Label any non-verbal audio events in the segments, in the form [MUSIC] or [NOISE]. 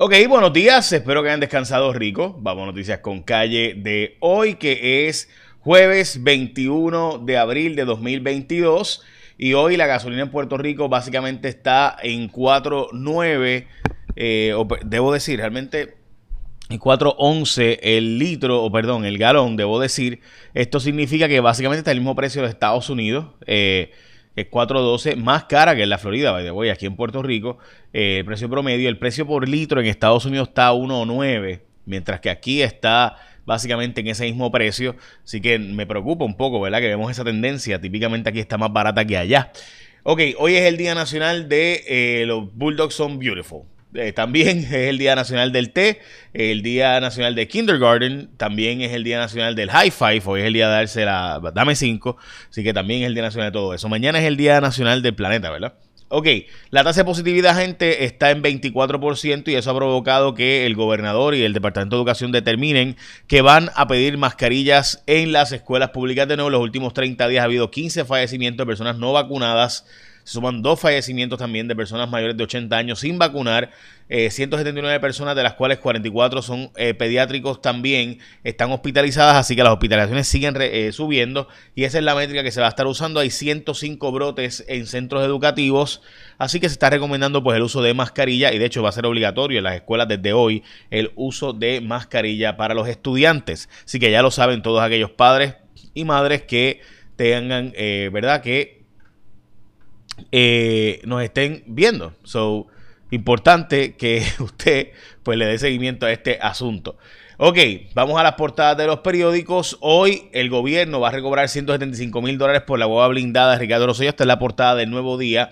Ok, buenos días, espero que hayan descansado rico. Vamos noticias con calle de hoy, que es jueves 21 de abril de 2022. Y hoy la gasolina en Puerto Rico básicamente está en 4.9, eh, debo decir, realmente en 4.11 el litro, o perdón, el galón, debo decir. Esto significa que básicamente está el mismo precio de Estados Unidos. Eh, es 4.12, más cara que en la Florida, voy aquí en Puerto Rico, eh, el precio promedio, el precio por litro en Estados Unidos está a 1.9, mientras que aquí está básicamente en ese mismo precio, así que me preocupa un poco, ¿verdad? Que vemos esa tendencia, típicamente aquí está más barata que allá. Ok, hoy es el Día Nacional de eh, los Bulldogs Son Beautiful. Eh, también [LAUGHS] es el Día Nacional del Té, el Día Nacional de Kindergarten, también es el Día Nacional del High Five, hoy es el día de darse la Dame 5, así que también es el Día Nacional de todo eso. Mañana es el Día Nacional del Planeta, ¿verdad? Ok, la tasa de positividad, gente, está en 24% y eso ha provocado que el gobernador y el Departamento de Educación determinen que van a pedir mascarillas en las escuelas públicas de nuevo. Los últimos 30 días ha habido 15 fallecimientos de personas no vacunadas se suman dos fallecimientos también de personas mayores de 80 años sin vacunar. 179 eh, personas, de las cuales 44 son eh, pediátricos también, están hospitalizadas, así que las hospitalizaciones siguen eh, subiendo y esa es la métrica que se va a estar usando. Hay 105 brotes en centros educativos, así que se está recomendando pues el uso de mascarilla y de hecho va a ser obligatorio en las escuelas desde hoy el uso de mascarilla para los estudiantes. Así que ya lo saben todos aquellos padres y madres que tengan, ¿verdad? Que eh, nos estén viendo. So, importante que [LAUGHS] usted pues le dé seguimiento a este asunto. Ok, vamos a las portadas de los periódicos. Hoy el gobierno va a recobrar 175 mil dólares por la boba blindada de Ricardo Rosselló. Esta es la portada del Nuevo Día.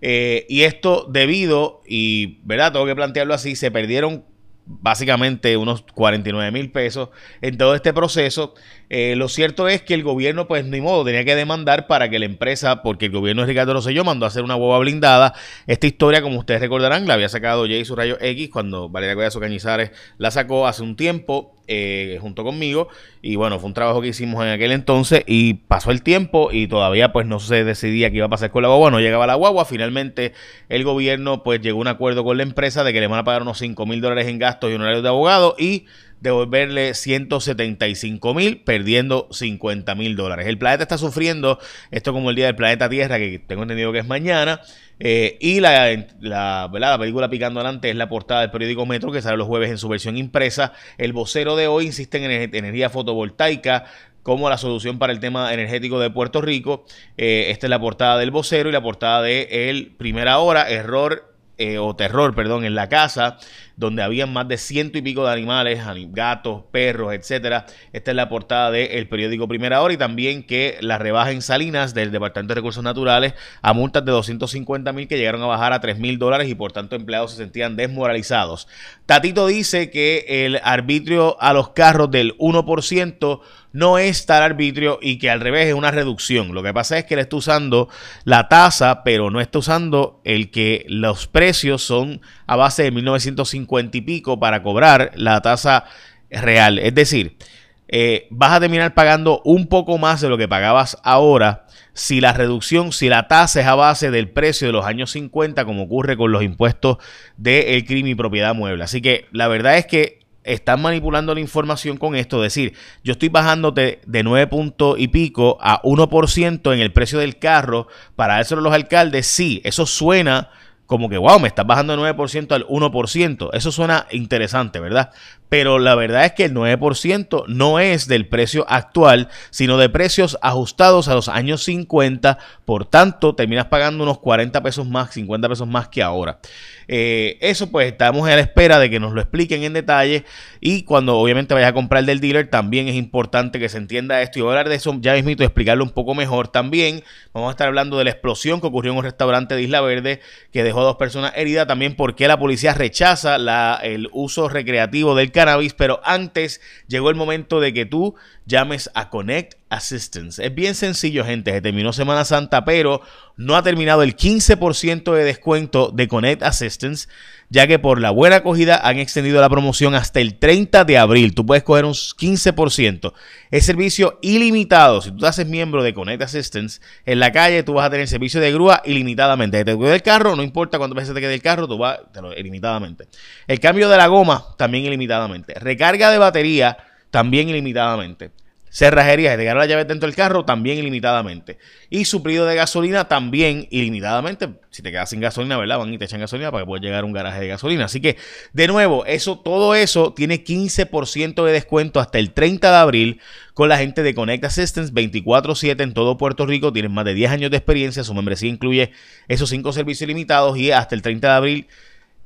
Eh, y esto debido, y verdad, tengo que plantearlo así, se perdieron básicamente unos 49 mil pesos en todo este proceso. Eh, lo cierto es que el gobierno, pues ni modo, tenía que demandar para que la empresa, porque el gobierno de Ricardo Rosselló mandó a hacer una boba blindada. Esta historia, como ustedes recordarán, la había sacado Jay su rayo X cuando Valeria Collazo Cañizares la sacó hace un tiempo. Eh, junto conmigo. Y bueno fue un trabajo que hicimos en aquel entonces y pasó el tiempo y todavía pues no se decidía qué iba a pasar con la guagua. No llegaba la guagua finalmente el gobierno pues llegó a un acuerdo con la empresa de que le van a pagar unos 5 mil dólares en gastos y honorarios de abogado y devolverle 175 mil, perdiendo 50 mil dólares. El planeta está sufriendo esto como el día del planeta Tierra, que tengo entendido que es mañana. Eh, y la, la, la, película Picando Adelante es la portada del periódico Metro que sale los jueves en su versión impresa. El vocero de hoy insiste en energía fotovoltaica como la solución para el tema energético de Puerto Rico. Eh, esta es la portada del vocero y la portada de El Primera Hora, error eh, o terror, perdón, en la casa, donde habían más de ciento y pico de animales, gatos, perros, etcétera. Esta es la portada del periódico Primera Hora y también que la rebaja en Salinas del Departamento de Recursos Naturales a multas de 250 mil que llegaron a bajar a 3 mil dólares y por tanto empleados se sentían desmoralizados. Tatito dice que el arbitrio a los carros del 1% no es tal arbitrio y que al revés es una reducción. Lo que pasa es que él está usando la tasa, pero no está usando el que los precios son a base de 1950 y pico para cobrar la tasa real. Es decir, eh, vas a terminar pagando un poco más de lo que pagabas ahora si la reducción, si la tasa es a base del precio de los años 50, como ocurre con los impuestos del crimen y propiedad mueble. Así que la verdad es que están manipulando la información con esto. Es decir, yo estoy bajándote de 9 puntos y pico a 1% en el precio del carro para dárselo a los alcaldes. Sí, eso suena como que, wow, me estás bajando de 9% al 1%. Eso suena interesante, ¿verdad? Pero la verdad es que el 9% no es del precio actual, sino de precios ajustados a los años 50. Por tanto, terminas pagando unos 40 pesos más, 50 pesos más que ahora. Eh, eso pues estamos a la espera de que nos lo expliquen en detalle y cuando obviamente vayas a comprar del dealer también es importante que se entienda esto y voy a hablar de eso ya mismo y explicarlo un poco mejor también. Vamos a estar hablando de la explosión que ocurrió en un restaurante de Isla Verde que dejó a dos personas heridas, también porque la policía rechaza el uso recreativo del pero antes llegó el momento de que tú llames a Connect Assistance. Es bien sencillo, gente. Se terminó Semana Santa, pero no ha terminado el 15% de descuento de Connect Assistance, ya que por la buena acogida han extendido la promoción hasta el 30 de abril. Tú puedes coger un 15%. Es servicio ilimitado. Si tú te haces miembro de Connect Assistance, en la calle tú vas a tener servicio de grúa ilimitadamente. Te quede el carro, no importa cuántas veces te quede el carro, tú vas te lo, ilimitadamente. El cambio de la goma, también ilimitadamente. Recarga de batería, también ilimitadamente. Cerrajería, dejar la llave dentro del carro también ilimitadamente. Y suplido de gasolina también ilimitadamente. Si te quedas sin gasolina, ¿verdad? Van y te echan gasolina para que puedas llegar a un garaje de gasolina. Así que, de nuevo, eso, todo eso tiene 15% de descuento hasta el 30 de abril con la gente de Connect Assistance 24-7 en todo Puerto Rico. Tienen más de 10 años de experiencia. Su membresía incluye esos 5 servicios limitados y hasta el 30 de abril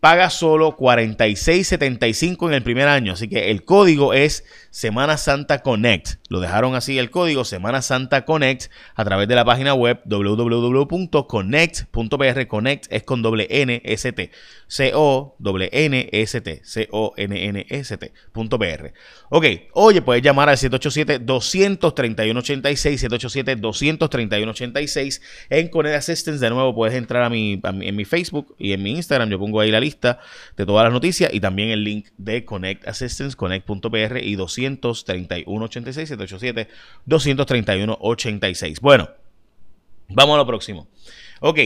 paga solo 46.75 en el primer año. Así que el código es Semana Santa Connect. Lo dejaron así el código Semana Santa Connect a través de la página web www.connect.pr. Connect es con doble N S T. C O N S T. C O N N S T. Ok, oye, puedes llamar al 787-231-86, 787-231-86 en Connect Assistance. De nuevo, puedes entrar a mi, en mi Facebook y en mi Instagram. Yo pongo ahí la lista de todas las noticias y también el link de Connect Assistance, connect.pr y 231-86, 787 86 Bueno, vamos a lo próximo. Ok,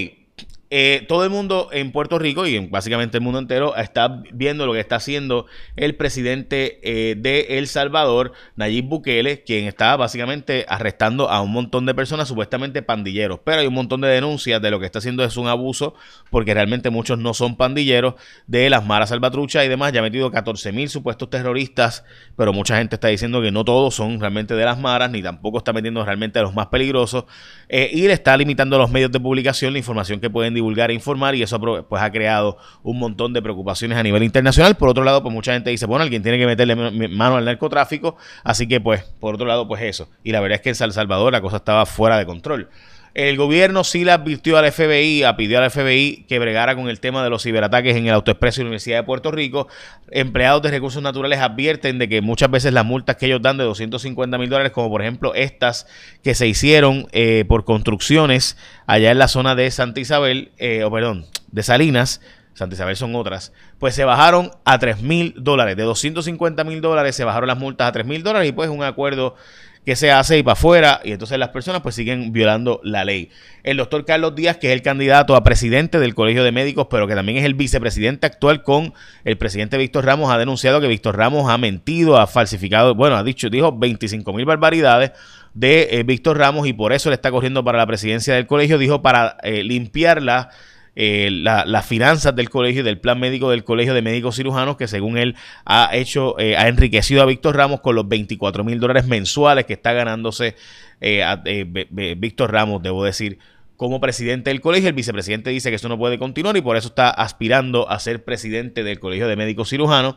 eh, todo el mundo en Puerto Rico y en básicamente el mundo entero está viendo lo que está haciendo el presidente eh, de El Salvador, Nayib Bukele, quien está básicamente arrestando a un montón de personas, supuestamente pandilleros. Pero hay un montón de denuncias de lo que está haciendo es un abuso, porque realmente muchos no son pandilleros, de las maras salvatruchas y demás. Ya ha metido 14 mil supuestos terroristas, pero mucha gente está diciendo que no todos son realmente de las maras, ni tampoco está metiendo realmente a los más peligrosos. Eh, y le está limitando a los medios de publicación la información que pueden divulgar e informar y eso pues ha creado un montón de preocupaciones a nivel internacional. Por otro lado, pues mucha gente dice, bueno, alguien tiene que meterle mano al narcotráfico, así que pues por otro lado, pues eso. Y la verdad es que en San Salvador la cosa estaba fuera de control. El gobierno sí le advirtió al FBI, pidió al FBI que bregara con el tema de los ciberataques en el Autoexpreso y la Universidad de Puerto Rico. Empleados de recursos naturales advierten de que muchas veces las multas que ellos dan de 250 mil dólares, como por ejemplo estas que se hicieron eh, por construcciones allá en la zona de Santa Isabel, eh, o perdón, de Salinas, Santa Isabel son otras, pues se bajaron a 3 mil dólares. De 250 mil dólares se bajaron las multas a 3 mil dólares y pues un acuerdo que se hace y para afuera y entonces las personas pues siguen violando la ley. El doctor Carlos Díaz, que es el candidato a presidente del Colegio de Médicos, pero que también es el vicepresidente actual con el presidente Víctor Ramos, ha denunciado que Víctor Ramos ha mentido, ha falsificado, bueno, ha dicho, dijo 25 mil barbaridades de eh, Víctor Ramos y por eso le está corriendo para la presidencia del colegio, dijo para eh, limpiarla eh, las finanzas del colegio y del plan médico del colegio de médicos cirujanos que según él ha hecho, eh, ha enriquecido a Víctor Ramos con los 24 mil dólares mensuales que está ganándose eh, Víctor Ramos, debo decir, como presidente del colegio. El vicepresidente dice que eso no puede continuar y por eso está aspirando a ser presidente del Colegio de Médicos Cirujanos.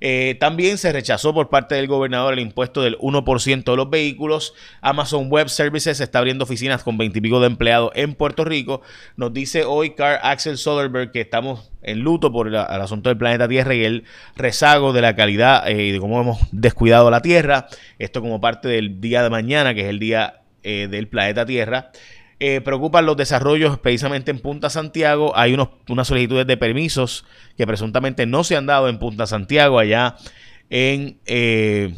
Eh, también se rechazó por parte del gobernador el impuesto del 1% de los vehículos. Amazon Web Services está abriendo oficinas con 20 y pico de empleados en Puerto Rico. Nos dice hoy Carl Axel Soderberg que estamos en luto por el, asunto del planeta Tierra y el rezago de la calidad eh, y de cómo hemos descuidado la Tierra. Esto como parte del día de mañana, que es el día eh, del planeta Tierra. Eh, preocupan los desarrollos precisamente en Punta Santiago. Hay unos, unas solicitudes de permisos que presuntamente no se han dado en Punta Santiago, allá en, eh,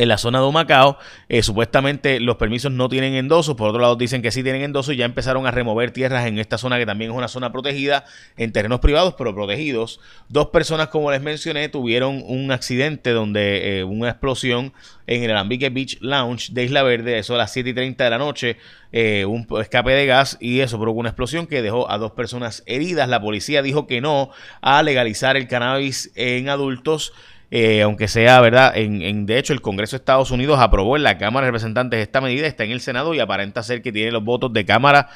en la zona de Humacao. Eh, supuestamente los permisos no tienen endosos, por otro lado dicen que sí tienen endosos y ya empezaron a remover tierras en esta zona que también es una zona protegida, en terrenos privados pero protegidos. Dos personas, como les mencioné, tuvieron un accidente donde una explosión en el Alambique Beach Lounge de Isla Verde, eso a las 7 y 30 de la noche, eh, un escape de gas y eso provocó una explosión que dejó a dos personas heridas. La policía dijo que no a legalizar el cannabis en adultos. Eh, aunque sea verdad, en, de hecho el Congreso de Estados Unidos aprobó en la Cámara de Representantes esta medida, está en el Senado y aparenta ser que tiene los votos de Cámara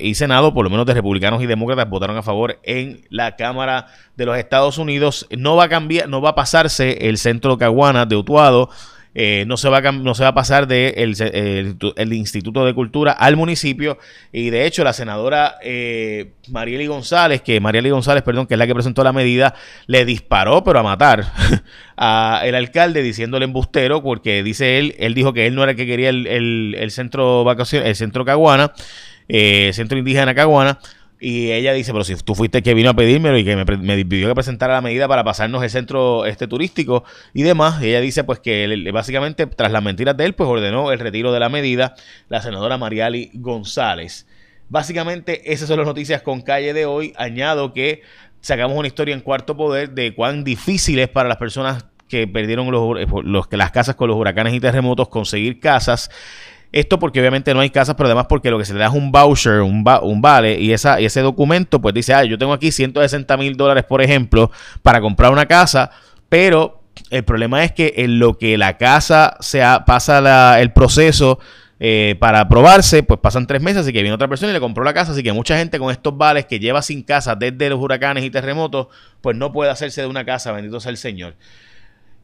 y Senado, por lo menos de republicanos y demócratas votaron a favor en la Cámara de los Estados Unidos. No va a cambiar, no va a pasarse el centro Caguana de Utuado eh, no, se va a, no se va a pasar del de el, Instituto de Cultura al municipio. Y de hecho, la senadora eh, Marieli González, que Marieli González, perdón, que es la que presentó la medida, le disparó, pero a matar [LAUGHS] al alcalde diciéndole embustero, porque dice él, él dijo que él no era el que quería el, el, centro vacación, el centro Caguana. eh, Centro Indígena Caguana. Y ella dice, pero si tú fuiste el que vino a pedírmelo y que me, me pidió que presentara la medida para pasarnos el centro este turístico y demás, ella dice pues que básicamente tras las mentiras de él, pues ordenó el retiro de la medida la senadora Mariali González. Básicamente esas son las noticias con calle de hoy. Añado que sacamos una historia en cuarto poder de cuán difícil es para las personas que perdieron los, los, las casas con los huracanes y terremotos conseguir casas. Esto porque obviamente no hay casas, pero además porque lo que se le da es un voucher, un, un vale, y, esa, y ese documento pues dice, ah, yo tengo aquí 160 mil dólares, por ejemplo, para comprar una casa, pero el problema es que en lo que la casa se pasa el proceso eh, para aprobarse, pues pasan tres meses, así que viene otra persona y le compró la casa, así que mucha gente con estos vales que lleva sin casa desde los huracanes y terremotos, pues no puede hacerse de una casa, bendito sea el Señor.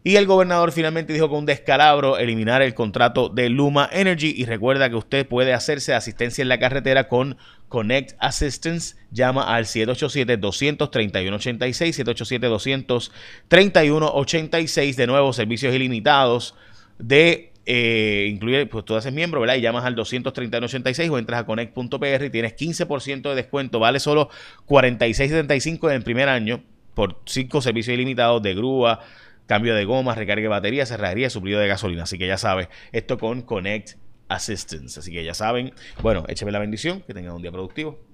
Y el gobernador finalmente dijo con un descalabro eliminar el contrato de Luma Energy y recuerda que usted puede hacerse asistencia en la carretera con Connect Assistance. Llama al 787-231-86, 787-231-86. De nuevo, servicios ilimitados de eh, incluye, pues tú haces miembro, ¿verdad? Y llamas al 231-86 o entras a connect.pr y tienes 15% de descuento. Vale solo 46.75 en el primer año por 5 servicios ilimitados de grúa, cambio de gomas, recarga de batería, cerrajería, suplido de gasolina. Así que ya sabes, esto con Connect Assistance. Así que ya saben, bueno, écheme la bendición, que tengan un día productivo.